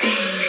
Peace.